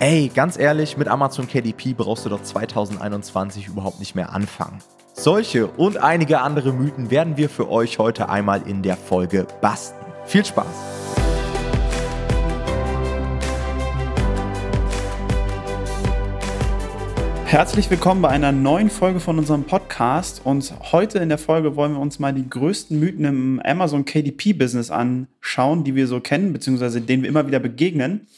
Ey, ganz ehrlich, mit Amazon KDP brauchst du doch 2021 überhaupt nicht mehr anfangen. Solche und einige andere Mythen werden wir für euch heute einmal in der Folge basten. Viel Spaß! Herzlich willkommen bei einer neuen Folge von unserem Podcast. Und heute in der Folge wollen wir uns mal die größten Mythen im Amazon KDP-Business anschauen, die wir so kennen, beziehungsweise denen wir immer wieder begegnen.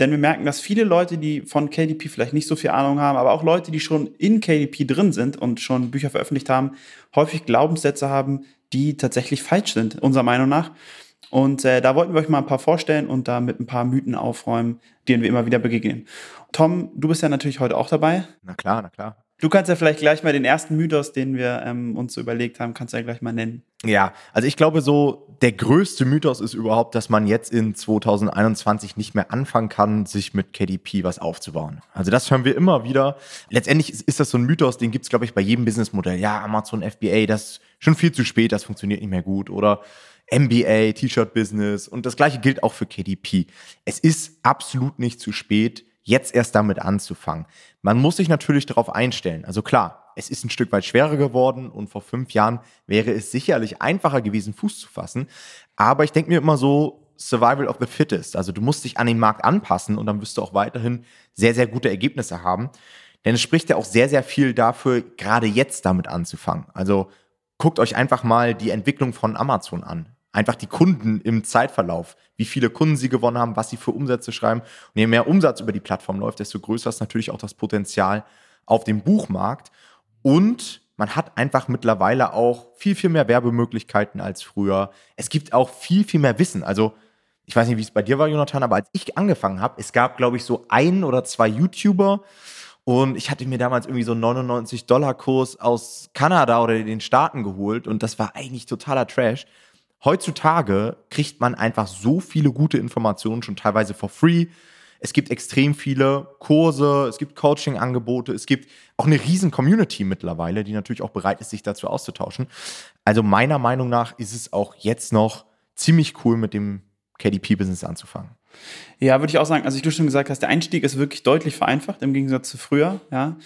Denn wir merken, dass viele Leute, die von KDP vielleicht nicht so viel Ahnung haben, aber auch Leute, die schon in KDP drin sind und schon Bücher veröffentlicht haben, häufig Glaubenssätze haben, die tatsächlich falsch sind, unserer Meinung nach. Und äh, da wollten wir euch mal ein paar vorstellen und da mit ein paar Mythen aufräumen, denen wir immer wieder begegnen. Tom, du bist ja natürlich heute auch dabei. Na klar, na klar. Du kannst ja vielleicht gleich mal den ersten Mythos, den wir ähm, uns so überlegt haben, kannst du ja gleich mal nennen. Ja, also ich glaube so, der größte Mythos ist überhaupt, dass man jetzt in 2021 nicht mehr anfangen kann, sich mit KDP was aufzubauen. Also das hören wir immer wieder. Letztendlich ist, ist das so ein Mythos, den gibt es, glaube ich, bei jedem Businessmodell. Ja, Amazon FBA, das ist schon viel zu spät, das funktioniert nicht mehr gut. Oder MBA, T-Shirt-Business und das gleiche gilt auch für KDP. Es ist absolut nicht zu spät, jetzt erst damit anzufangen. Man muss sich natürlich darauf einstellen. Also klar, es ist ein Stück weit schwerer geworden und vor fünf Jahren wäre es sicherlich einfacher gewesen, Fuß zu fassen. Aber ich denke mir immer so, Survival of the Fittest. Also du musst dich an den Markt anpassen und dann wirst du auch weiterhin sehr, sehr gute Ergebnisse haben. Denn es spricht ja auch sehr, sehr viel dafür, gerade jetzt damit anzufangen. Also guckt euch einfach mal die Entwicklung von Amazon an einfach die Kunden im Zeitverlauf, wie viele Kunden sie gewonnen haben, was sie für Umsätze schreiben. Und je mehr Umsatz über die Plattform läuft, desto größer ist natürlich auch das Potenzial auf dem Buchmarkt. Und man hat einfach mittlerweile auch viel, viel mehr Werbemöglichkeiten als früher. Es gibt auch viel, viel mehr Wissen. Also, ich weiß nicht, wie es bei dir war, Jonathan, aber als ich angefangen habe, es gab, glaube ich, so ein oder zwei YouTuber, und ich hatte mir damals irgendwie so einen 99-Dollar-Kurs aus Kanada oder den Staaten geholt und das war eigentlich totaler Trash. Heutzutage kriegt man einfach so viele gute Informationen schon teilweise for free. Es gibt extrem viele Kurse, es gibt Coaching-Angebote, es gibt auch eine riesen Community mittlerweile, die natürlich auch bereit ist, sich dazu auszutauschen. Also meiner Meinung nach ist es auch jetzt noch ziemlich cool, mit dem KDP-Business anzufangen. Ja, würde ich auch sagen. Also, wie du schon gesagt hast, der Einstieg ist wirklich deutlich vereinfacht im Gegensatz zu früher. Ja.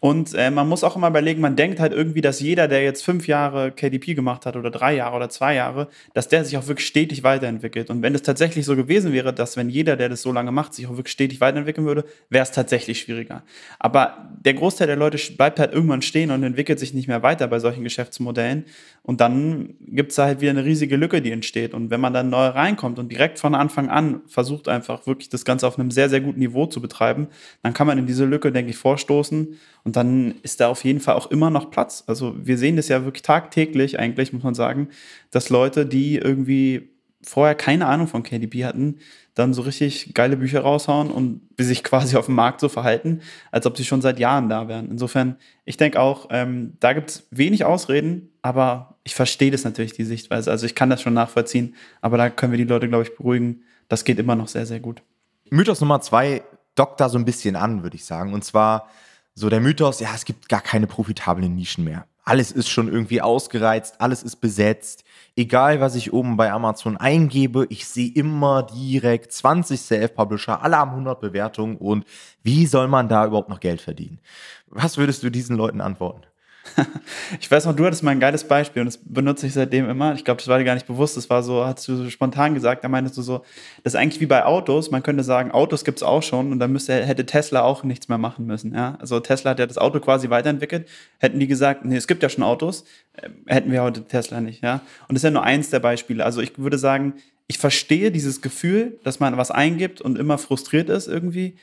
Und äh, man muss auch immer überlegen, man denkt halt irgendwie, dass jeder, der jetzt fünf Jahre KDP gemacht hat oder drei Jahre oder zwei Jahre, dass der sich auch wirklich stetig weiterentwickelt. Und wenn es tatsächlich so gewesen wäre, dass wenn jeder, der das so lange macht, sich auch wirklich stetig weiterentwickeln würde, wäre es tatsächlich schwieriger. Aber der Großteil der Leute bleibt halt irgendwann stehen und entwickelt sich nicht mehr weiter bei solchen Geschäftsmodellen. Und dann gibt es da halt wieder eine riesige Lücke, die entsteht. Und wenn man dann neu reinkommt und direkt von Anfang an versucht einfach wirklich das Ganze auf einem sehr, sehr guten Niveau zu betreiben, dann kann man in diese Lücke, denke ich, vorstoßen und dann ist da auf jeden Fall auch immer noch Platz. Also wir sehen das ja wirklich tagtäglich eigentlich, muss man sagen, dass Leute, die irgendwie vorher keine Ahnung von KDP hatten, dann so richtig geile Bücher raushauen und sich quasi auf dem Markt so verhalten, als ob sie schon seit Jahren da wären. Insofern, ich denke auch, ähm, da gibt es wenig Ausreden, aber ich verstehe das natürlich, die Sichtweise. Also ich kann das schon nachvollziehen, aber da können wir die Leute, glaube ich, beruhigen. Das geht immer noch sehr, sehr gut. Mythos Nummer zwei dockt da so ein bisschen an, würde ich sagen. Und zwar, so der Mythos, ja, es gibt gar keine profitablen Nischen mehr. Alles ist schon irgendwie ausgereizt, alles ist besetzt. Egal, was ich oben bei Amazon eingebe, ich sehe immer direkt 20 Self-Publisher, alle haben 100 Bewertungen und wie soll man da überhaupt noch Geld verdienen? Was würdest du diesen Leuten antworten? ich weiß noch, du hattest mal ein geiles Beispiel und das benutze ich seitdem immer. Ich glaube, das war dir gar nicht bewusst. Das war so, hast du so spontan gesagt, da meintest du so, das ist eigentlich wie bei Autos. Man könnte sagen, Autos gibt es auch schon und dann müsste, hätte Tesla auch nichts mehr machen müssen. Ja? Also Tesla hat ja das Auto quasi weiterentwickelt. Hätten die gesagt, nee, es gibt ja schon Autos, äh, hätten wir heute Tesla nicht. Ja? Und das ist ja nur eins der Beispiele. Also ich würde sagen, ich verstehe dieses Gefühl, dass man was eingibt und immer frustriert ist irgendwie.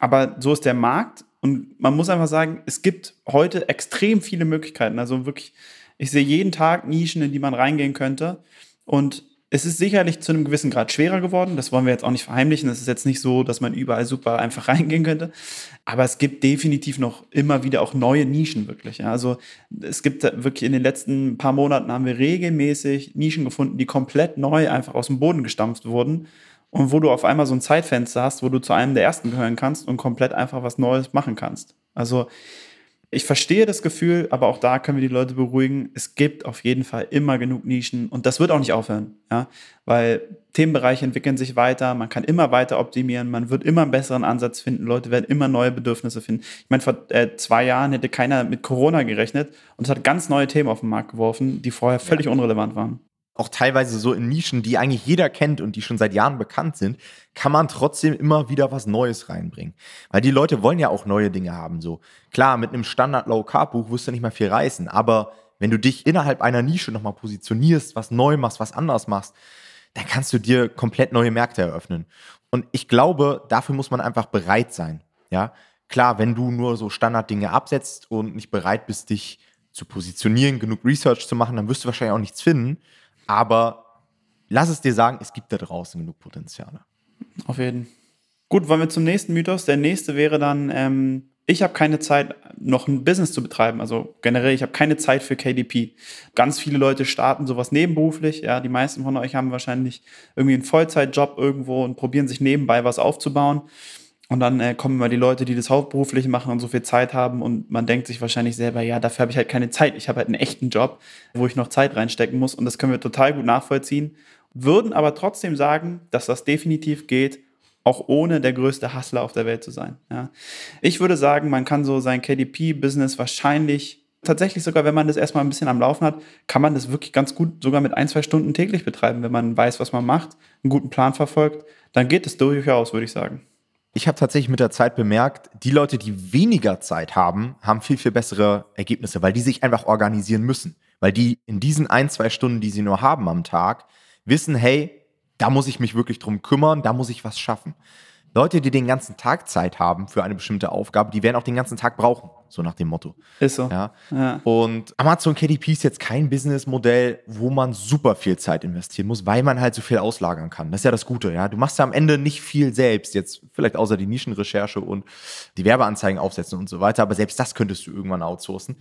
Aber so ist der Markt und man muss einfach sagen, es gibt heute extrem viele Möglichkeiten. Also wirklich, ich sehe jeden Tag Nischen, in die man reingehen könnte. Und es ist sicherlich zu einem gewissen Grad schwerer geworden. Das wollen wir jetzt auch nicht verheimlichen. Es ist jetzt nicht so, dass man überall super einfach reingehen könnte. Aber es gibt definitiv noch immer wieder auch neue Nischen wirklich. Also es gibt wirklich in den letzten paar Monaten haben wir regelmäßig Nischen gefunden, die komplett neu einfach aus dem Boden gestampft wurden und wo du auf einmal so ein Zeitfenster hast, wo du zu einem der ersten gehören kannst und komplett einfach was Neues machen kannst. Also Ich verstehe das Gefühl, aber auch da können wir die Leute beruhigen. Es gibt auf jeden Fall immer genug Nischen und das wird auch nicht aufhören, ja, weil Themenbereiche entwickeln sich weiter, man kann immer weiter optimieren, man wird immer einen besseren Ansatz finden, Leute werden immer neue Bedürfnisse finden. Ich meine, vor äh, zwei Jahren hätte keiner mit Corona gerechnet und es hat ganz neue Themen auf den Markt geworfen, die vorher völlig ja. unrelevant waren auch teilweise so in Nischen, die eigentlich jeder kennt und die schon seit Jahren bekannt sind, kann man trotzdem immer wieder was Neues reinbringen. Weil die Leute wollen ja auch neue Dinge haben. So klar, mit einem Standard Low Carb Buch wirst du nicht mal viel reißen, aber wenn du dich innerhalb einer Nische nochmal positionierst, was neu machst, was anders machst, dann kannst du dir komplett neue Märkte eröffnen. Und ich glaube, dafür muss man einfach bereit sein. Ja, klar, wenn du nur so Standarddinge absetzt und nicht bereit bist, dich zu positionieren, genug Research zu machen, dann wirst du wahrscheinlich auch nichts finden. Aber lass es dir sagen, es gibt da draußen genug Potenziale. Auf jeden. Gut, wollen wir zum nächsten Mythos. Der nächste wäre dann, ähm, ich habe keine Zeit, noch ein Business zu betreiben. Also generell, ich habe keine Zeit für KDP. Ganz viele Leute starten sowas nebenberuflich. Ja, die meisten von euch haben wahrscheinlich irgendwie einen Vollzeitjob irgendwo und probieren sich nebenbei was aufzubauen. Und dann äh, kommen immer die Leute, die das hauptberuflich machen und so viel Zeit haben und man denkt sich wahrscheinlich selber, ja, dafür habe ich halt keine Zeit. Ich habe halt einen echten Job, wo ich noch Zeit reinstecken muss und das können wir total gut nachvollziehen. Würden aber trotzdem sagen, dass das definitiv geht, auch ohne der größte Hustler auf der Welt zu sein. Ja. Ich würde sagen, man kann so sein KDP-Business wahrscheinlich tatsächlich sogar, wenn man das erstmal ein bisschen am Laufen hat, kann man das wirklich ganz gut sogar mit ein, zwei Stunden täglich betreiben, wenn man weiß, was man macht, einen guten Plan verfolgt, dann geht es durchaus, würde ich sagen ich habe tatsächlich mit der Zeit bemerkt, die Leute, die weniger Zeit haben, haben viel, viel bessere Ergebnisse, weil die sich einfach organisieren müssen. Weil die in diesen ein, zwei Stunden, die sie nur haben am Tag, wissen, hey, da muss ich mich wirklich drum kümmern, da muss ich was schaffen. Leute, die den ganzen Tag Zeit haben für eine bestimmte Aufgabe, die werden auch den ganzen Tag brauchen, so nach dem Motto. Ist so. Ja. ja. Und Amazon KDP ist jetzt kein Businessmodell, wo man super viel Zeit investieren muss, weil man halt so viel auslagern kann. Das ist ja das Gute, ja. Du machst ja am Ende nicht viel selbst, jetzt vielleicht außer die Nischenrecherche und die Werbeanzeigen aufsetzen und so weiter, aber selbst das könntest du irgendwann outsourcen.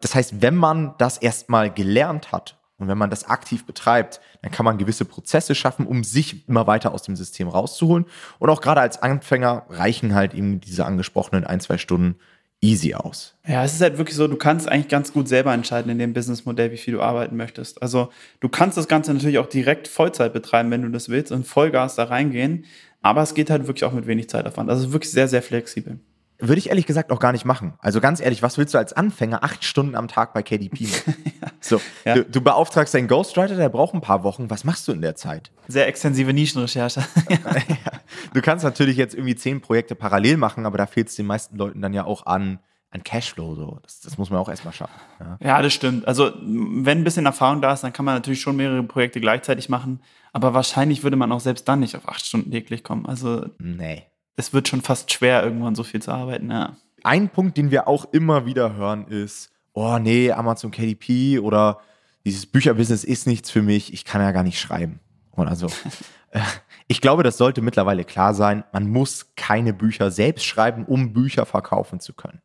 Das heißt, wenn man das erstmal gelernt hat und wenn man das aktiv betreibt, dann kann man gewisse Prozesse schaffen, um sich immer weiter aus dem System rauszuholen. Und auch gerade als Anfänger reichen halt eben diese angesprochenen ein, zwei Stunden easy aus. Ja, es ist halt wirklich so, du kannst eigentlich ganz gut selber entscheiden in dem Businessmodell, wie viel du arbeiten möchtest. Also du kannst das Ganze natürlich auch direkt Vollzeit betreiben, wenn du das willst und Vollgas da reingehen. Aber es geht halt wirklich auch mit wenig Zeitaufwand. Also wirklich sehr, sehr flexibel. Würde ich ehrlich gesagt auch gar nicht machen. Also ganz ehrlich, was willst du als Anfänger acht Stunden am Tag bei KDP machen? ja. So, ja. du, du, beauftragst deinen Ghostwriter, der braucht ein paar Wochen. Was machst du in der Zeit? Sehr extensive Nischenrecherche. ja. Du kannst natürlich jetzt irgendwie zehn Projekte parallel machen, aber da fehlt es den meisten Leuten dann ja auch an, an Cashflow. So. Das, das muss man auch erstmal schaffen. Ja. das stimmt. Also wenn ein bisschen Erfahrung da ist, dann kann man natürlich schon mehrere Projekte gleichzeitig machen. Aber wahrscheinlich würde man auch selbst dann nicht auf acht Stunden täglich kommen. Also nee es wird schon fast schwer, irgendwann so viel zu arbeiten, ja. Ein Punkt, den wir auch immer wieder hören, ist, oh nee, Amazon KDP oder dieses Bücherbusiness ist nichts für mich, ich kann ja gar nicht schreiben. Und also, äh, ich glaube, das sollte mittlerweile klar sein, man muss keine Bücher selbst schreiben, um Bücher verkaufen zu können.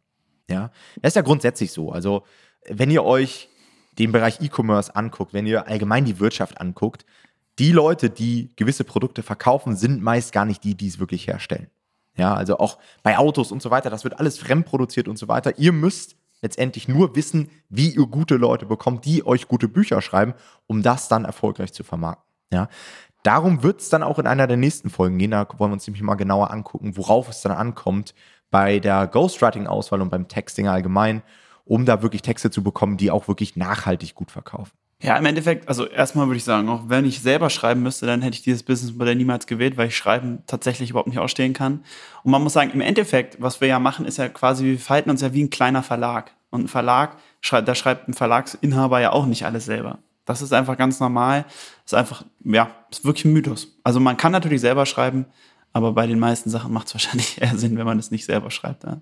Ja, das ist ja grundsätzlich so. Also, wenn ihr euch den Bereich E-Commerce anguckt, wenn ihr allgemein die Wirtschaft anguckt, die Leute, die gewisse Produkte verkaufen, sind meist gar nicht die, die es wirklich herstellen. Ja, also auch bei Autos und so weiter, das wird alles fremdproduziert und so weiter. Ihr müsst letztendlich nur wissen, wie ihr gute Leute bekommt, die euch gute Bücher schreiben, um das dann erfolgreich zu vermarkten. Ja, darum wird es dann auch in einer der nächsten Folgen gehen. Da wollen wir uns nämlich mal genauer angucken, worauf es dann ankommt bei der Ghostwriting-Auswahl und beim Texting allgemein, um da wirklich Texte zu bekommen, die auch wirklich nachhaltig gut verkaufen. Ja, im Endeffekt, also erstmal würde ich sagen, auch wenn ich selber schreiben müsste, dann hätte ich dieses Businessmodell niemals gewählt, weil ich Schreiben tatsächlich überhaupt nicht ausstehen kann. Und man muss sagen, im Endeffekt, was wir ja machen, ist ja quasi, wir verhalten uns ja wie ein kleiner Verlag. Und ein Verlag, da schreibt ein Verlagsinhaber ja auch nicht alles selber. Das ist einfach ganz normal. Ist einfach, ja, ist wirklich ein Mythos. Also man kann natürlich selber schreiben, aber bei den meisten Sachen macht es wahrscheinlich eher Sinn, wenn man es nicht selber schreibt. Ja.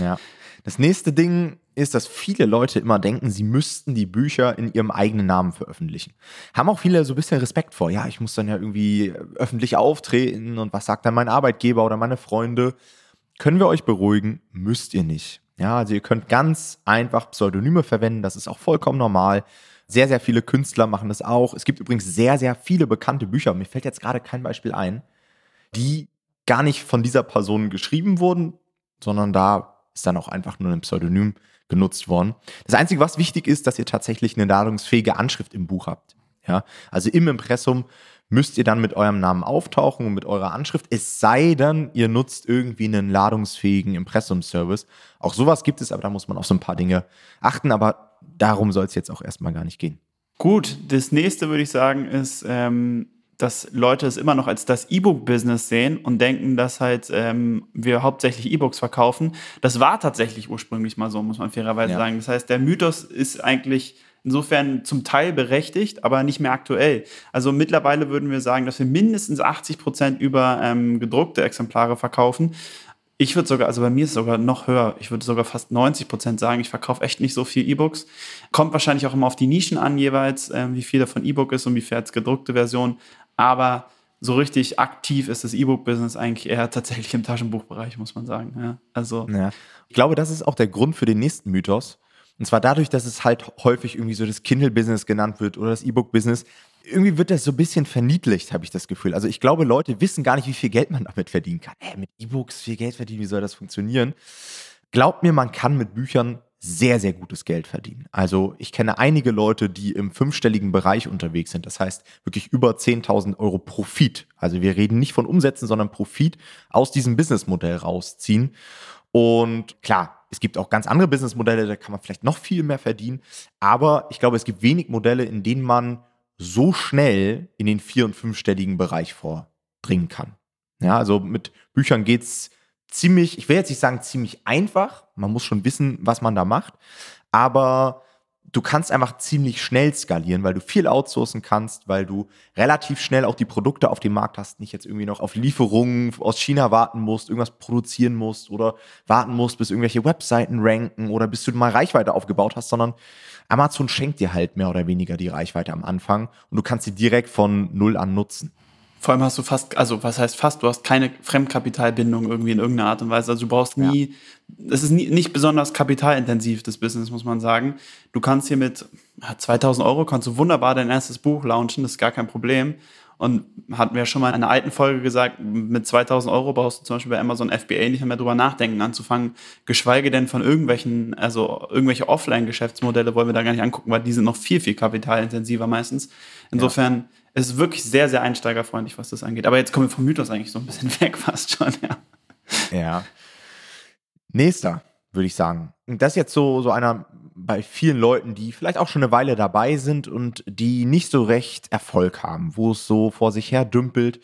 ja. Das nächste Ding ist, dass viele Leute immer denken, sie müssten die Bücher in ihrem eigenen Namen veröffentlichen. Haben auch viele so ein bisschen Respekt vor. Ja, ich muss dann ja irgendwie öffentlich auftreten und was sagt dann mein Arbeitgeber oder meine Freunde? Können wir euch beruhigen? Müsst ihr nicht. Ja, also ihr könnt ganz einfach Pseudonyme verwenden. Das ist auch vollkommen normal. Sehr, sehr viele Künstler machen das auch. Es gibt übrigens sehr, sehr viele bekannte Bücher. Mir fällt jetzt gerade kein Beispiel ein, die gar nicht von dieser Person geschrieben wurden, sondern da ist dann auch einfach nur ein Pseudonym benutzt worden. Das Einzige, was wichtig ist, dass ihr tatsächlich eine ladungsfähige Anschrift im Buch habt. Ja, also im Impressum müsst ihr dann mit eurem Namen auftauchen und mit eurer Anschrift, es sei denn, ihr nutzt irgendwie einen ladungsfähigen Impressum-Service. Auch sowas gibt es, aber da muss man auf so ein paar Dinge achten, aber darum soll es jetzt auch erstmal gar nicht gehen. Gut, das nächste würde ich sagen ist, ähm, dass Leute es immer noch als das E-Book-Business sehen und denken, dass halt ähm, wir hauptsächlich E-Books verkaufen. Das war tatsächlich ursprünglich mal so, muss man fairerweise ja. sagen. Das heißt, der Mythos ist eigentlich insofern zum Teil berechtigt, aber nicht mehr aktuell. Also mittlerweile würden wir sagen, dass wir mindestens 80 Prozent über ähm, gedruckte Exemplare verkaufen. Ich würde sogar, also bei mir ist es sogar noch höher. Ich würde sogar fast 90 Prozent sagen, ich verkaufe echt nicht so viel E-Books. Kommt wahrscheinlich auch immer auf die Nischen an jeweils, äh, wie viel davon E-Book ist und wie viel als gedruckte Version. Aber so richtig aktiv ist das E-Book-Business eigentlich eher tatsächlich im Taschenbuchbereich, muss man sagen. Ja, also. Ja. Ich glaube, das ist auch der Grund für den nächsten Mythos. Und zwar dadurch, dass es halt häufig irgendwie so das Kindle-Business genannt wird oder das E-Book-Business. Irgendwie wird das so ein bisschen verniedlicht, habe ich das Gefühl. Also ich glaube, Leute wissen gar nicht, wie viel Geld man damit verdienen kann. Äh, mit E-Books viel Geld verdienen, wie soll das funktionieren? Glaubt mir, man kann mit Büchern sehr, sehr gutes Geld verdienen. Also ich kenne einige Leute, die im fünfstelligen Bereich unterwegs sind. Das heißt wirklich über 10.000 Euro Profit. Also wir reden nicht von Umsätzen, sondern Profit aus diesem Businessmodell rausziehen. Und klar, es gibt auch ganz andere Businessmodelle, da kann man vielleicht noch viel mehr verdienen. Aber ich glaube, es gibt wenig Modelle, in denen man so schnell in den vier- und fünfstelligen Bereich vordringen kann. Ja, also mit Büchern geht es ziemlich, ich will jetzt nicht sagen ziemlich einfach. Man muss schon wissen, was man da macht. Aber du kannst einfach ziemlich schnell skalieren, weil du viel outsourcen kannst, weil du relativ schnell auch die Produkte auf dem Markt hast, nicht jetzt irgendwie noch auf Lieferungen aus China warten musst, irgendwas produzieren musst oder warten musst, bis irgendwelche Webseiten ranken oder bis du mal Reichweite aufgebaut hast, sondern Amazon schenkt dir halt mehr oder weniger die Reichweite am Anfang und du kannst sie direkt von null an nutzen. Vor allem hast du fast, also was heißt fast, du hast keine Fremdkapitalbindung irgendwie in irgendeiner Art und Weise. Also du brauchst nie, es ist nie, nicht besonders kapitalintensiv, das Business, muss man sagen. Du kannst hier mit 2000 Euro, kannst du wunderbar dein erstes Buch launchen, das ist gar kein Problem. Und hatten wir schon mal in einer alten Folge gesagt, mit 2000 Euro brauchst du zum Beispiel bei Amazon FBA nicht mehr drüber nachdenken, anzufangen. Geschweige denn von irgendwelchen, also irgendwelche Offline-Geschäftsmodelle wollen wir da gar nicht angucken, weil die sind noch viel, viel kapitalintensiver meistens. Insofern ja es ist wirklich sehr, sehr einsteigerfreundlich, was das angeht. Aber jetzt kommen wir vom Mythos eigentlich so ein bisschen weg fast schon, ja. Ja. Nächster, würde ich sagen. Das ist jetzt so, so einer bei vielen Leuten, die vielleicht auch schon eine Weile dabei sind und die nicht so recht Erfolg haben, wo es so vor sich her dümpelt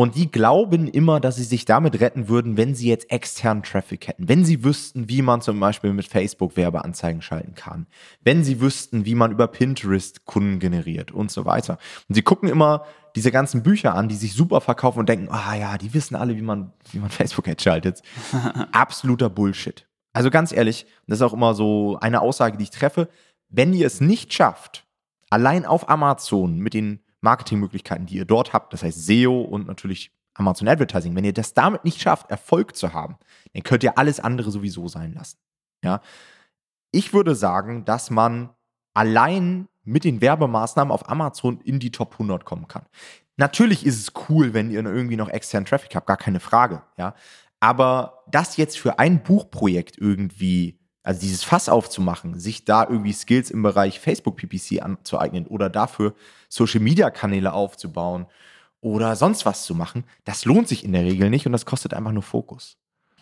und die glauben immer, dass sie sich damit retten würden, wenn sie jetzt externen Traffic hätten. Wenn sie wüssten, wie man zum Beispiel mit Facebook Werbeanzeigen schalten kann. Wenn sie wüssten, wie man über Pinterest Kunden generiert und so weiter. Und sie gucken immer diese ganzen Bücher an, die sich super verkaufen und denken, ah ja, die wissen alle, wie man, wie man Facebook Ads schaltet. Absoluter Bullshit. Also ganz ehrlich, das ist auch immer so eine Aussage, die ich treffe. Wenn ihr es nicht schafft, allein auf Amazon mit den Marketingmöglichkeiten, die ihr dort habt, das heißt SEO und natürlich Amazon Advertising, wenn ihr das damit nicht schafft, Erfolg zu haben, dann könnt ihr alles andere sowieso sein lassen. Ja? Ich würde sagen, dass man allein mit den Werbemaßnahmen auf Amazon in die Top 100 kommen kann. Natürlich ist es cool, wenn ihr irgendwie noch externen Traffic habt, gar keine Frage, ja. Aber das jetzt für ein Buchprojekt irgendwie also dieses Fass aufzumachen, sich da irgendwie Skills im Bereich Facebook PPC anzueignen oder dafür Social Media Kanäle aufzubauen oder sonst was zu machen, das lohnt sich in der Regel nicht und das kostet einfach nur Fokus.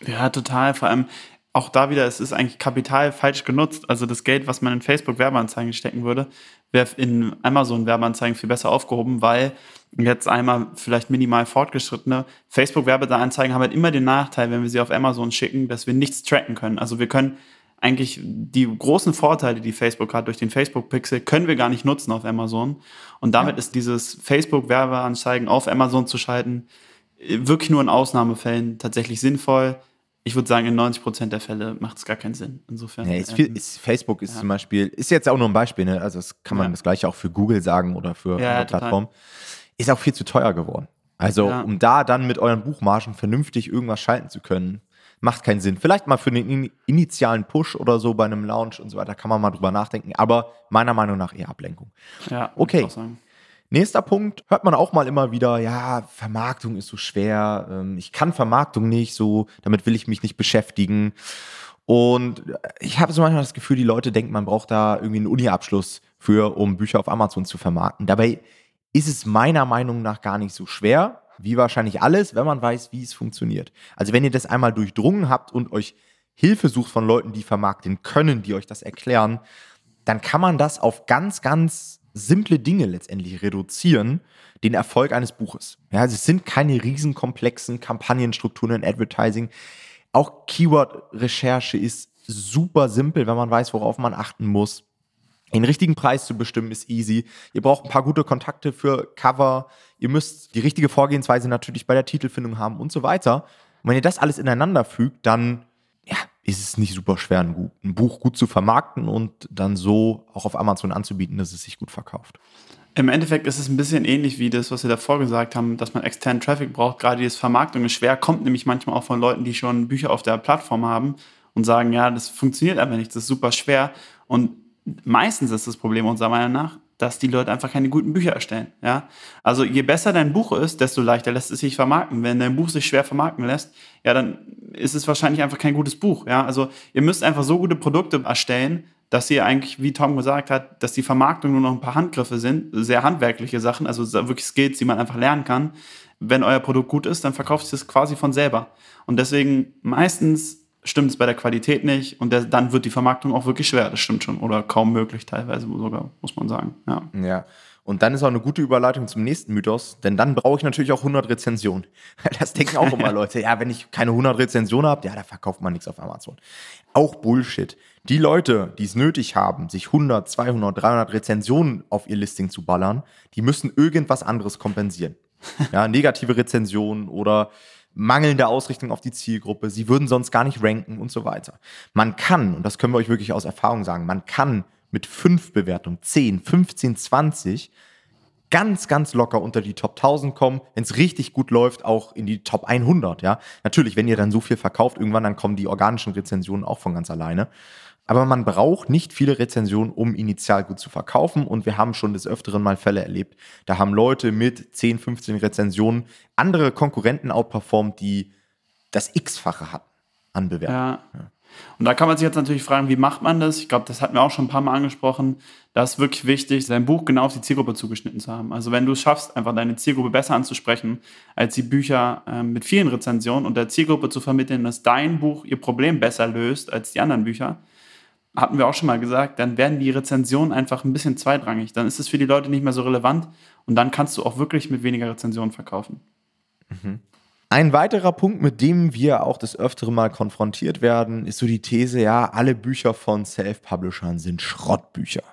Ja, total. Vor allem auch da wieder, es ist eigentlich Kapital falsch genutzt. Also das Geld, was man in Facebook Werbeanzeigen stecken würde, wäre in Amazon Werbeanzeigen viel besser aufgehoben, weil jetzt einmal vielleicht minimal fortgeschrittene Facebook Werbeanzeigen haben halt immer den Nachteil, wenn wir sie auf Amazon schicken, dass wir nichts tracken können. Also wir können eigentlich die großen Vorteile, die Facebook hat durch den Facebook-Pixel, können wir gar nicht nutzen auf Amazon. Und damit ja. ist dieses Facebook-Werbeanzeigen auf Amazon zu schalten wirklich nur in Ausnahmefällen tatsächlich sinnvoll. Ich würde sagen, in 90 Prozent der Fälle macht es gar keinen Sinn. Insofern. Ja, ist viel, ähm, ist, Facebook ist ja. zum Beispiel, ist jetzt auch nur ein Beispiel, ne? also das kann man das gleiche auch für Google sagen oder für andere Plattformen, ist auch viel zu teuer geworden. Also um da dann mit euren Buchmargen vernünftig irgendwas schalten zu können, macht keinen Sinn. Vielleicht mal für den initialen Push oder so bei einem Launch und so weiter kann man mal drüber nachdenken, aber meiner Meinung nach eher Ablenkung. Ja, okay. Nächster Punkt, hört man auch mal immer wieder, ja, Vermarktung ist so schwer, ähm, ich kann Vermarktung nicht, so, damit will ich mich nicht beschäftigen. Und ich habe so manchmal das Gefühl, die Leute denken, man braucht da irgendwie einen Uni-Abschluss für, um Bücher auf Amazon zu vermarkten. Dabei ist es meiner Meinung nach gar nicht so schwer, wie wahrscheinlich alles, wenn man weiß, wie es funktioniert. Also wenn ihr das einmal durchdrungen habt und euch Hilfe sucht von Leuten, die vermarkten können, die euch das erklären, dann kann man das auf ganz, ganz simple Dinge letztendlich reduzieren, den Erfolg eines Buches. Ja, also es sind keine riesenkomplexen Kampagnenstrukturen in Advertising. Auch Keyword-Recherche ist super simpel, wenn man weiß, worauf man achten muss. Den richtigen Preis zu bestimmen ist easy. Ihr braucht ein paar gute Kontakte für Cover. Ihr müsst die richtige Vorgehensweise natürlich bei der Titelfindung haben und so weiter. Und wenn ihr das alles ineinander fügt, dann ja, ist es nicht super schwer, ein, Buch gut zu vermarkten und dann so auch auf Amazon anzubieten, dass es sich gut verkauft. Im Endeffekt ist es ein bisschen ähnlich wie das, was wir davor gesagt haben, dass man externen Traffic braucht. Gerade die Vermarktung ist schwer, kommt nämlich manchmal auch von Leuten, die schon Bücher auf der Plattform haben und sagen, ja, das funktioniert einfach nicht, das ist super schwer. Und meistens ist das Problem unserer Meinung nach, dass die Leute einfach keine guten Bücher erstellen. Ja? Also je besser dein Buch ist, desto leichter lässt es sich vermarkten. Wenn dein Buch sich schwer vermarkten lässt, ja, dann ist es wahrscheinlich einfach kein gutes Buch. Ja? Also ihr müsst einfach so gute Produkte erstellen, dass ihr eigentlich, wie Tom gesagt hat, dass die Vermarktung nur noch ein paar Handgriffe sind, sehr handwerkliche Sachen, also wirklich Skills, die man einfach lernen kann. Wenn euer Produkt gut ist, dann verkauft es quasi von selber. Und deswegen meistens stimmt es bei der Qualität nicht und der, dann wird die Vermarktung auch wirklich schwer, das stimmt schon. Oder kaum möglich teilweise sogar, muss man sagen. Ja. ja. Und dann ist auch eine gute Überleitung zum nächsten Mythos, denn dann brauche ich natürlich auch 100 Rezensionen. Das denken auch immer Leute. Ja, wenn ich keine 100 Rezensionen habe, ja, da verkauft man nichts auf Amazon. Auch Bullshit. Die Leute, die es nötig haben, sich 100, 200, 300 Rezensionen auf ihr Listing zu ballern, die müssen irgendwas anderes kompensieren. Ja, negative Rezensionen oder mangelnde Ausrichtung auf die Zielgruppe, sie würden sonst gar nicht ranken und so weiter. Man kann, und das können wir euch wirklich aus Erfahrung sagen, man kann mit fünf Bewertungen, 10, 15, 20 ganz, ganz locker unter die Top 1000 kommen, wenn es richtig gut läuft, auch in die Top 100, ja. Natürlich, wenn ihr dann so viel verkauft, irgendwann dann kommen die organischen Rezensionen auch von ganz alleine. Aber man braucht nicht viele Rezensionen, um initial gut zu verkaufen. Und wir haben schon des Öfteren mal Fälle erlebt. Da haben Leute mit 10, 15 Rezensionen andere Konkurrenten outperformt, die das X-fache hatten an Bewertung. Ja. ja. Und da kann man sich jetzt natürlich fragen, wie macht man das? Ich glaube, das hatten wir auch schon ein paar Mal angesprochen. Da ist wirklich wichtig, sein Buch genau auf die Zielgruppe zugeschnitten zu haben. Also wenn du es schaffst, einfach deine Zielgruppe besser anzusprechen, als die Bücher äh, mit vielen Rezensionen und der Zielgruppe zu vermitteln, dass dein Buch ihr Problem besser löst als die anderen Bücher, hatten wir auch schon mal gesagt, dann werden die Rezensionen einfach ein bisschen zweitrangig. Dann ist es für die Leute nicht mehr so relevant und dann kannst du auch wirklich mit weniger Rezensionen verkaufen. Mhm. Ein weiterer Punkt, mit dem wir auch das öftere Mal konfrontiert werden, ist so die These, ja, alle Bücher von Self-Publishern sind Schrottbücher.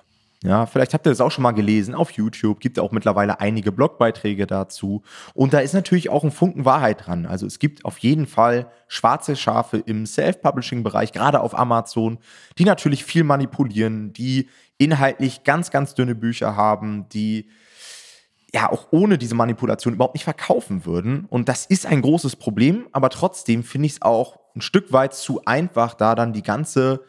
Ja, vielleicht habt ihr das auch schon mal gelesen auf YouTube, gibt auch mittlerweile einige Blogbeiträge dazu. Und da ist natürlich auch ein Funken Wahrheit dran. Also es gibt auf jeden Fall schwarze Schafe im Self-Publishing-Bereich, gerade auf Amazon, die natürlich viel manipulieren, die inhaltlich ganz, ganz dünne Bücher haben, die ja auch ohne diese Manipulation überhaupt nicht verkaufen würden. Und das ist ein großes Problem, aber trotzdem finde ich es auch ein Stück weit zu einfach, da dann die ganze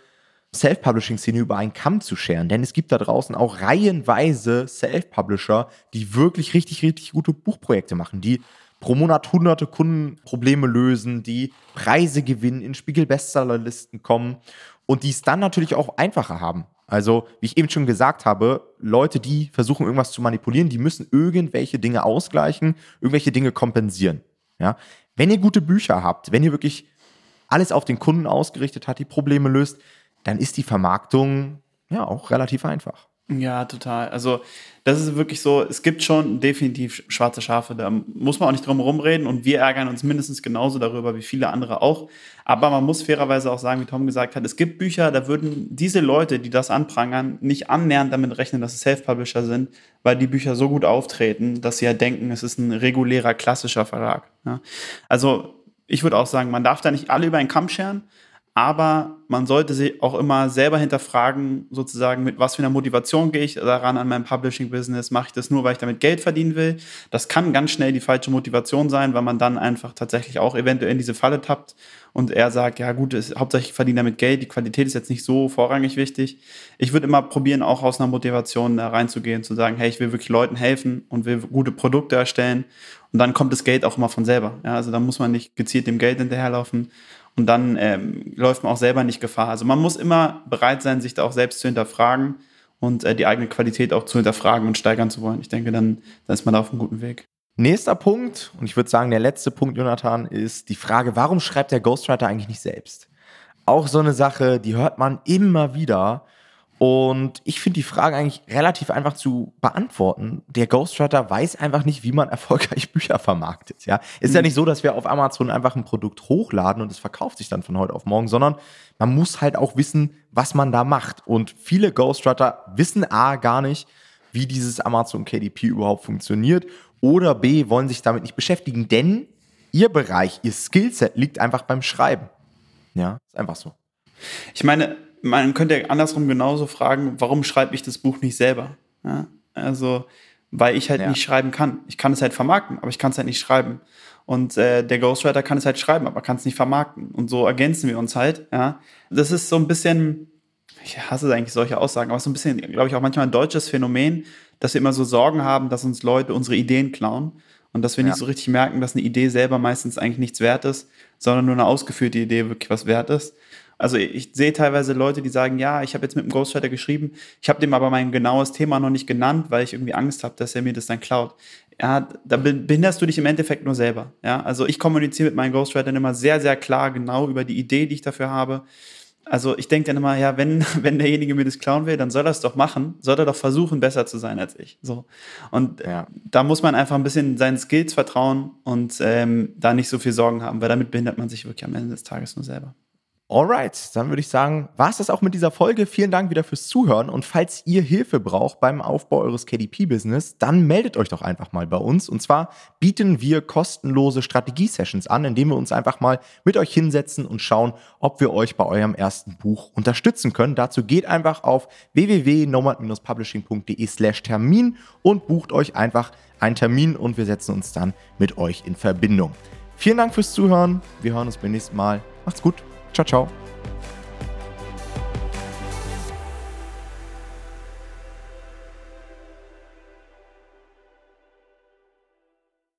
Self-Publishing-Szene über einen Kamm zu scheren. Denn es gibt da draußen auch reihenweise Self-Publisher, die wirklich richtig, richtig gute Buchprojekte machen, die pro Monat hunderte Kundenprobleme lösen, die Preise gewinnen, in Spiegel-Bestsellerlisten kommen und die es dann natürlich auch einfacher haben. Also, wie ich eben schon gesagt habe, Leute, die versuchen, irgendwas zu manipulieren, die müssen irgendwelche Dinge ausgleichen, irgendwelche Dinge kompensieren. Ja? Wenn ihr gute Bücher habt, wenn ihr wirklich alles auf den Kunden ausgerichtet habt, die Probleme löst, dann ist die Vermarktung ja auch relativ einfach. Ja, total. Also das ist wirklich so, es gibt schon definitiv schwarze Schafe, da muss man auch nicht drum herum reden und wir ärgern uns mindestens genauso darüber wie viele andere auch. Aber man muss fairerweise auch sagen, wie Tom gesagt hat, es gibt Bücher, da würden diese Leute, die das anprangern, nicht annähernd damit rechnen, dass es Self-Publisher sind, weil die Bücher so gut auftreten, dass sie ja denken, es ist ein regulärer, klassischer Verlag. Ja. Also ich würde auch sagen, man darf da nicht alle über einen Kamm scheren, aber man sollte sich auch immer selber hinterfragen, sozusagen, mit was für einer Motivation gehe ich daran an meinem Publishing-Business? Mache ich das nur, weil ich damit Geld verdienen will? Das kann ganz schnell die falsche Motivation sein, weil man dann einfach tatsächlich auch eventuell in diese Falle tappt und er sagt, ja gut, ist, hauptsächlich verdiene damit Geld, die Qualität ist jetzt nicht so vorrangig wichtig. Ich würde immer probieren, auch aus einer Motivation da reinzugehen, zu sagen, hey, ich will wirklich Leuten helfen und will gute Produkte erstellen und dann kommt das Geld auch immer von selber. Ja, also da muss man nicht gezielt dem Geld hinterherlaufen Und dann ähm, läuft man auch selber nicht Gefahr. Also man muss immer bereit sein, sich da auch selbst zu hinterfragen und äh, die eigene Qualität auch zu hinterfragen und steigern zu wollen. Ich denke, dann, dann ist man da auf einem guten Weg. Nächster Punkt, und ich würde sagen, der letzte Punkt, Jonathan, ist die Frage, warum schreibt der Ghostwriter eigentlich nicht selbst? Auch so eine Sache, die hört man immer wieder. Und ich finde die Frage eigentlich relativ einfach zu beantworten. Der Ghostwriter weiß einfach nicht, wie man erfolgreich Bücher vermarktet. Ja, ist mhm. ja nicht so, dass wir auf Amazon einfach ein Produkt hochladen und es verkauft sich dann von heute auf morgen, sondern man muss halt auch wissen, was man da macht. Und viele Ghostwriter wissen a gar nicht, wie dieses Amazon KDP überhaupt funktioniert oder b wollen sich damit nicht beschäftigen, denn ihr Bereich, ihr Skillset liegt einfach beim Schreiben. Ja, ist einfach so. Ich meine, man könnte andersrum genauso fragen, warum schreibe ich das Buch nicht selber? Ja? Also, weil ich halt ja. nicht schreiben kann. Ich kann es halt vermarkten, aber ich kann es halt nicht schreiben. Und äh, der Ghostwriter kann es halt schreiben, aber kann es nicht vermarkten. Und so ergänzen wir uns halt. Ja? Das ist so ein bisschen, ich hasse eigentlich solche Aussagen, aber so ein bisschen, glaube ich, auch manchmal ein deutsches Phänomen, dass wir immer so Sorgen haben, dass uns Leute unsere Ideen klauen und dass wir ja. nicht so richtig merken, dass eine Idee selber meistens eigentlich nichts wert ist, sondern nur eine ausgeführte Idee wirklich was wert ist. Also ich sehe teilweise Leute, die sagen, ja, ich habe jetzt mit dem Ghostwriter geschrieben, ich habe dem aber mein genaues Thema noch nicht genannt, weil ich irgendwie Angst habe, dass er mir das dann klaut. Ja, da behinderst du dich im Endeffekt nur selber. Ja, also ich kommuniziere mit meinen Ghostwritern immer sehr, sehr klar genau über die Idee, die ich dafür habe. Also ich denke dann immer, ja, wenn, wenn derjenige mir das klauen will, dann soll er es doch machen, soll er doch versuchen, besser zu sein als ich. So. Und ja. da muss man einfach ein bisschen seinen Skills vertrauen und ähm, da nicht so viel Sorgen haben, weil damit behindert man sich wirklich am Ende des Tages nur selber. Alright, dann würde ich sagen, war es das auch mit dieser Folge. Vielen Dank wieder fürs Zuhören. Und falls ihr Hilfe braucht beim Aufbau eures KDP-Business, dann meldet euch doch einfach mal bei uns. Und zwar bieten wir kostenlose Strategie-Sessions an, indem wir uns einfach mal mit euch hinsetzen und schauen, ob wir euch bei eurem ersten Buch unterstützen können. Dazu geht einfach auf www.nomad-publishing.de slash Termin und bucht euch einfach einen Termin und wir setzen uns dann mit euch in Verbindung. Vielen Dank fürs Zuhören. Wir hören uns beim nächsten Mal. Macht's gut. Ciao, ciao.